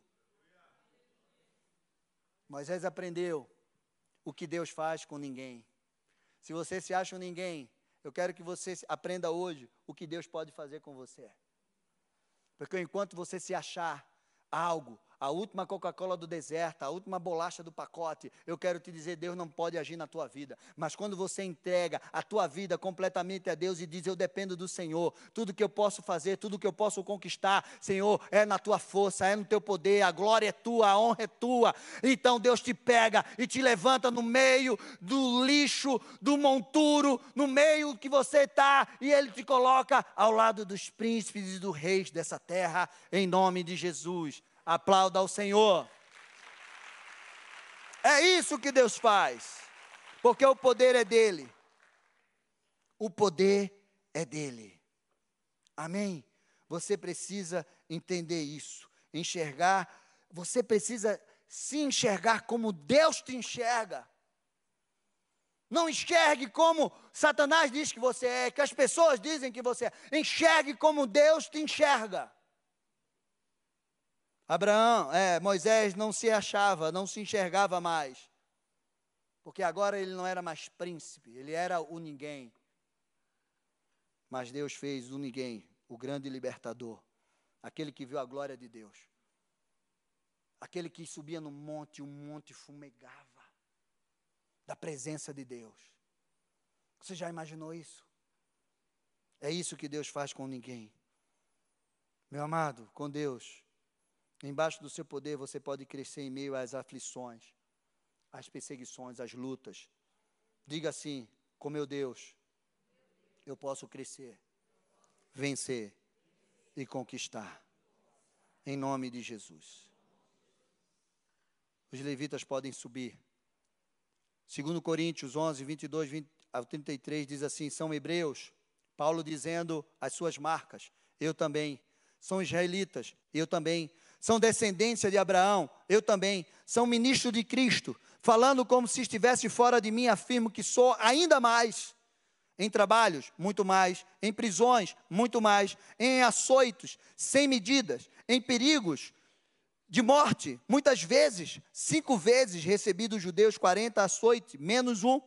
Moisés aprendeu o que Deus faz com ninguém. Se você se acha um ninguém, eu quero que você aprenda hoje o que Deus pode fazer com você. Porque enquanto você se achar algo, a última Coca-Cola do deserto, a última bolacha do pacote, eu quero te dizer, Deus não pode agir na tua vida. Mas quando você entrega a tua vida completamente a Deus e diz, eu dependo do Senhor, tudo que eu posso fazer, tudo que eu posso conquistar, Senhor, é na tua força, é no teu poder, a glória é tua, a honra é tua. Então Deus te pega e te levanta no meio do lixo, do monturo, no meio que você está, e Ele te coloca ao lado dos príncipes e dos reis dessa terra, em nome de Jesus. Aplauda ao Senhor. É isso que Deus faz, porque o poder é dele. O poder é dele. Amém? Você precisa entender isso, enxergar, você precisa se enxergar como Deus te enxerga. Não enxergue como Satanás diz que você é, que as pessoas dizem que você é. Enxergue como Deus te enxerga. Abraão, é, Moisés não se achava, não se enxergava mais. Porque agora ele não era mais príncipe, ele era o ninguém. Mas Deus fez o ninguém, o grande libertador, aquele que viu a glória de Deus. Aquele que subia no monte, o monte fumegava da presença de Deus. Você já imaginou isso? É isso que Deus faz com ninguém. Meu amado, com Deus, Embaixo do seu poder você pode crescer em meio às aflições, às perseguições, às lutas. Diga assim: com meu Deus, eu posso crescer, vencer e conquistar. Em nome de Jesus. Os levitas podem subir. Segundo Coríntios 11, 22 20 ao 33 diz assim: são hebreus, Paulo dizendo as suas marcas, eu também. São israelitas, eu também. São descendência de Abraão, eu também. São ministros de Cristo, falando como se estivesse fora de mim, afirmo que sou ainda mais. Em trabalhos, muito mais. Em prisões, muito mais. Em açoitos, sem medidas. Em perigos, de morte, muitas vezes, cinco vezes recebi dos judeus 40 açoites, menos um.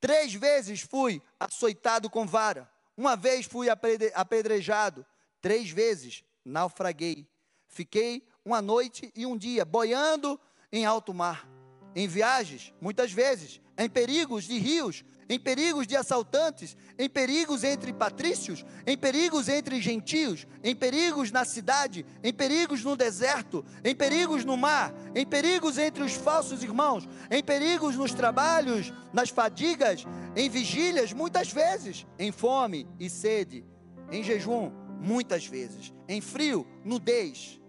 Três vezes fui açoitado com vara. Uma vez fui apedrejado. Três vezes naufraguei. Fiquei uma noite e um dia boiando em alto mar. Em viagens, muitas vezes, em perigos de rios, em perigos de assaltantes, em perigos entre patrícios, em perigos entre gentios, em perigos na cidade, em perigos no deserto, em perigos no mar, em perigos entre os falsos irmãos, em perigos nos trabalhos, nas fadigas, em vigílias, muitas vezes, em fome e sede, em jejum, muitas vezes, em frio, nudez,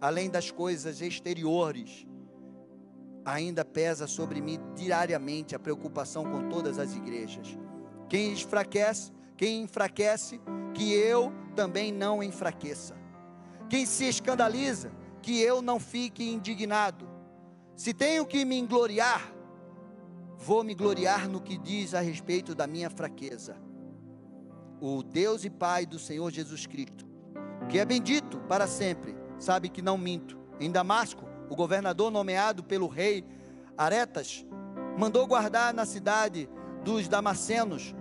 além das coisas exteriores ainda pesa sobre mim diariamente a preocupação com todas as igrejas. Quem enfraquece, quem enfraquece, que eu também não enfraqueça. Quem se escandaliza, que eu não fique indignado. Se tenho que me gloriar, vou me gloriar no que diz a respeito da minha fraqueza. O Deus e Pai do Senhor Jesus Cristo, que é bendito para sempre, sabe que não minto. Em Damasco, o governador nomeado pelo rei Aretas, mandou guardar na cidade dos Damascenos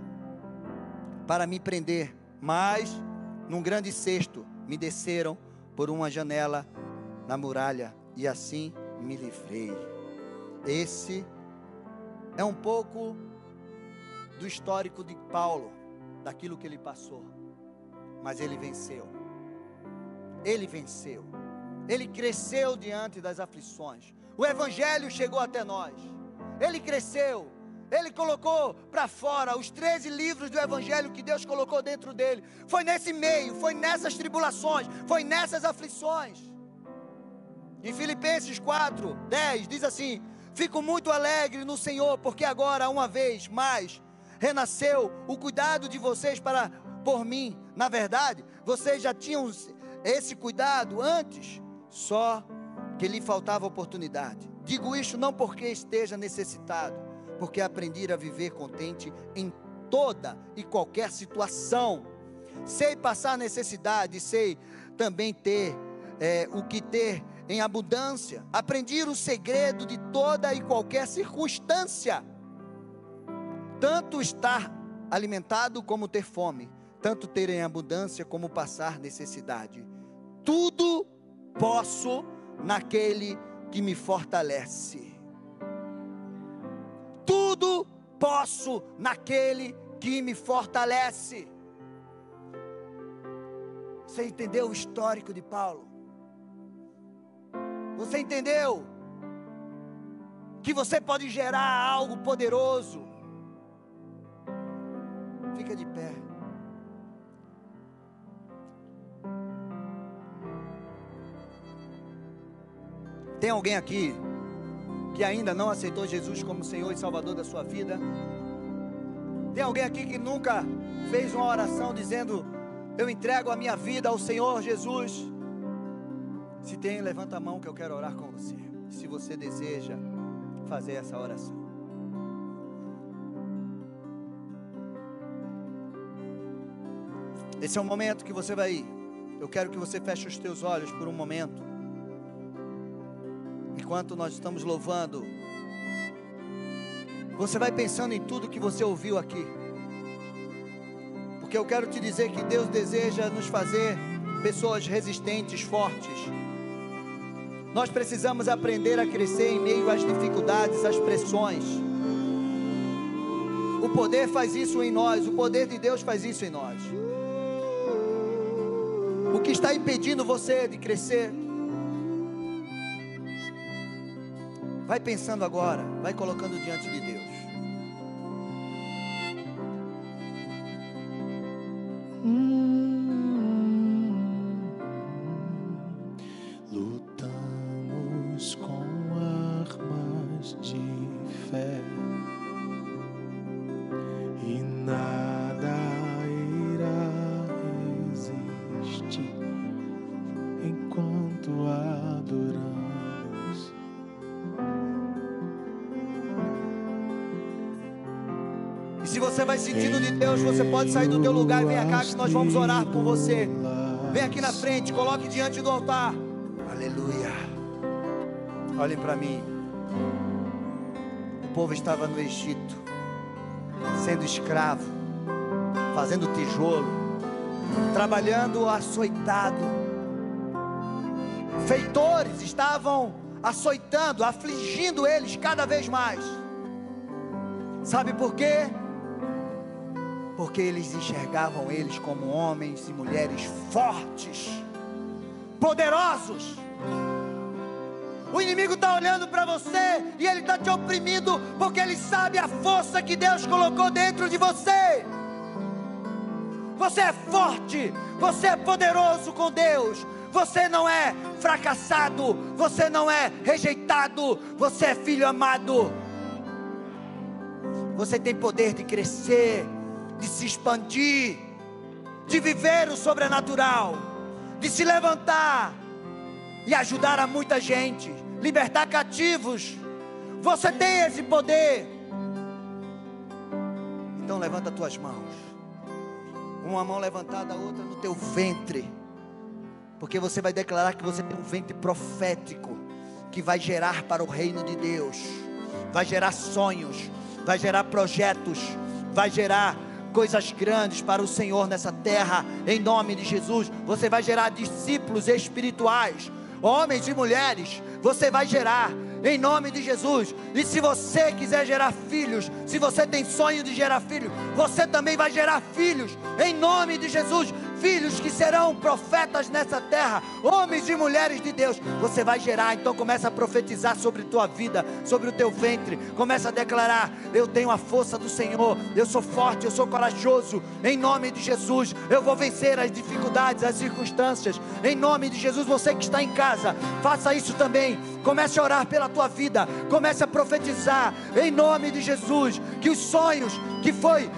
para me prender, mas num grande cesto me desceram por uma janela na muralha e assim me livrei. Esse é um pouco do histórico de Paulo, daquilo que ele passou, mas ele venceu. Ele venceu ele cresceu diante das aflições. O Evangelho chegou até nós. Ele cresceu. Ele colocou para fora os 13 livros do Evangelho que Deus colocou dentro dele. Foi nesse meio, foi nessas tribulações, foi nessas aflições. Em Filipenses 4, 10, diz assim: Fico muito alegre no Senhor, porque agora, uma vez mais, renasceu o cuidado de vocês para por mim. Na verdade, vocês já tinham esse cuidado antes, só que lhe faltava oportunidade. Digo isto não porque esteja necessitado, porque aprendi a viver contente em toda e qualquer situação. Sei passar necessidade, sei também ter é, o que ter em abundância. Aprendi o segredo de toda e qualquer circunstância. Tanto estar alimentado como ter fome, tanto ter em abundância como passar necessidade. Tudo posso naquele que me fortalece. Tudo posso naquele que me fortalece. Você entendeu o histórico de Paulo? Você entendeu que você pode gerar algo poderoso? Fica de pé. Tem alguém aqui que ainda não aceitou Jesus como Senhor e Salvador da sua vida? Tem alguém aqui que nunca fez uma oração dizendo: Eu entrego a minha vida ao Senhor Jesus? Se tem, levanta a mão que eu quero orar com você. Se você deseja fazer essa oração. Esse é o momento que você vai. Eu quero que você feche os teus olhos por um momento enquanto nós estamos louvando, você vai pensando em tudo que você ouviu aqui. Porque eu quero te dizer que Deus deseja nos fazer pessoas resistentes, fortes. Nós precisamos aprender a crescer em meio às dificuldades, às pressões. O poder faz isso em nós, o poder de Deus faz isso em nós. O que está impedindo você de crescer? Vai pensando agora, vai colocando diante de Deus. Deus, você pode sair do teu lugar e vem cá que nós vamos orar por você. Vem aqui na frente, coloque diante do altar. Aleluia. Olhem para mim. O povo estava no Egito, sendo escravo, fazendo tijolo, trabalhando açoitado. Feitores estavam açoitando, afligindo eles cada vez mais. Sabe por quê? Porque eles enxergavam eles como homens e mulheres fortes, poderosos. O inimigo está olhando para você e ele está te oprimindo porque ele sabe a força que Deus colocou dentro de você. Você é forte, você é poderoso com Deus. Você não é fracassado, você não é rejeitado, você é filho amado. Você tem poder de crescer, de se expandir, de viver o sobrenatural, de se levantar e ajudar a muita gente, libertar cativos. Você tem esse poder. Então levanta tuas mãos. Uma mão levantada, a outra no teu ventre. Porque você vai declarar que você tem um ventre profético que vai gerar para o reino de Deus. Vai gerar sonhos, vai gerar projetos, vai gerar coisas grandes para o Senhor nessa terra, em nome de Jesus. Você vai gerar discípulos espirituais, homens e mulheres, você vai gerar. Em nome de Jesus, e se você quiser gerar filhos, se você tem sonho de gerar filhos, você também vai gerar filhos, em nome de Jesus filhos que serão profetas nessa terra, homens e mulheres de Deus. Você vai gerar, então começa a profetizar sobre tua vida, sobre o teu ventre. Começa a declarar: Eu tenho a força do Senhor, eu sou forte, eu sou corajoso. Em nome de Jesus, eu vou vencer as dificuldades, as circunstâncias. Em nome de Jesus, você que está em casa, faça isso também. Comece a orar pela tua vida, comece a profetizar em nome de Jesus que os sonhos que foi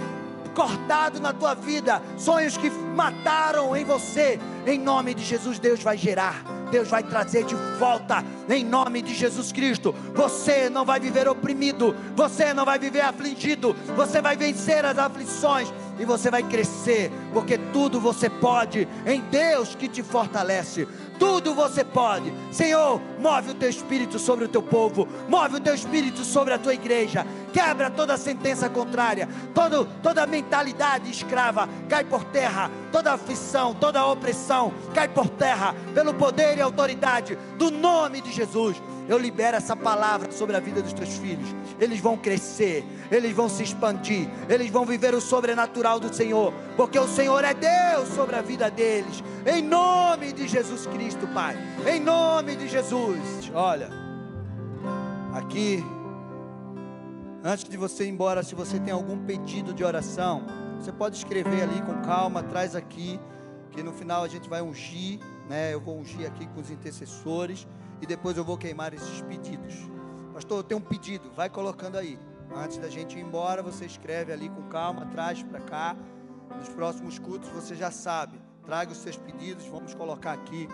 cortado na tua vida, sonhos que mataram em você, em nome de Jesus, Deus vai gerar, Deus vai trazer de volta, em nome de Jesus Cristo. Você não vai viver oprimido, você não vai viver afligido, você vai vencer as aflições e você vai crescer, porque tudo você pode em Deus que te fortalece tudo você pode. Senhor, move o teu espírito sobre o teu povo, move o teu espírito sobre a tua igreja, quebra toda sentença contrária, todo, toda mentalidade escrava cai por terra, toda aflição, toda opressão cai por terra, pelo poder e autoridade do nome de Jesus. Eu libero essa palavra sobre a vida dos teus filhos. Eles vão crescer, eles vão se expandir, eles vão viver o sobrenatural do Senhor, porque o Senhor é Deus sobre a vida deles. Em nome de Jesus Cristo, Pai. Em nome de Jesus. Olha, aqui, antes de você ir embora, se você tem algum pedido de oração, você pode escrever ali com calma, traz aqui, que no final a gente vai ungir, né? Eu vou ungir aqui com os intercessores e depois eu vou queimar esses pedidos. Pastor, eu tenho um pedido, vai colocando aí. Antes da gente ir embora, você escreve ali com calma, traz para cá. Nos próximos cultos você já sabe. Traga os seus pedidos, vamos colocar aqui.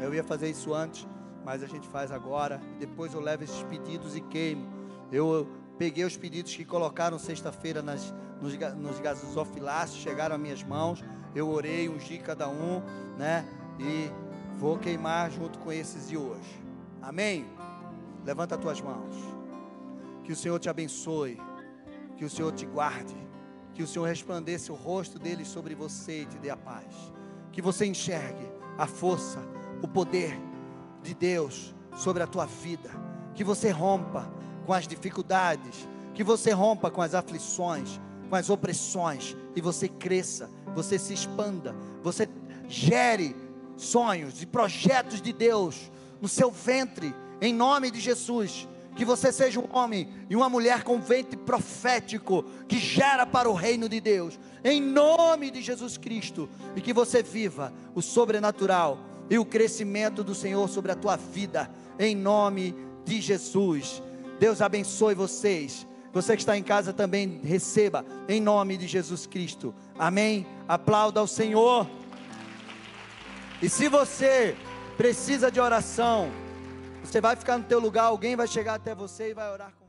Eu ia fazer isso antes, mas a gente faz agora. Depois eu levo esses pedidos e queimo. Eu peguei os pedidos que colocaram sexta-feira nos, nos chegaram às minhas mãos. Eu orei, ungi cada um, né? E vou queimar junto com esses de hoje. Amém? Levanta as tuas mãos. Que o Senhor te abençoe. Que o Senhor te guarde. Que o Senhor resplandeça o rosto dele sobre você e te dê a paz. Que você enxergue a força, o poder de Deus sobre a tua vida. Que você rompa com as dificuldades. Que você rompa com as aflições, com as opressões. E você cresça, você se expanda, você gere sonhos e projetos de Deus no seu ventre, em nome de Jesus. Que você seja um homem e uma mulher com ventre profético que gera para o reino de Deus, em nome de Jesus Cristo, e que você viva o sobrenatural e o crescimento do Senhor sobre a tua vida, em nome de Jesus. Deus abençoe vocês. Você que está em casa também receba, em nome de Jesus Cristo. Amém. Aplauda ao Senhor. E se você precisa de oração, você vai ficar no teu lugar, alguém vai chegar até você e vai orar com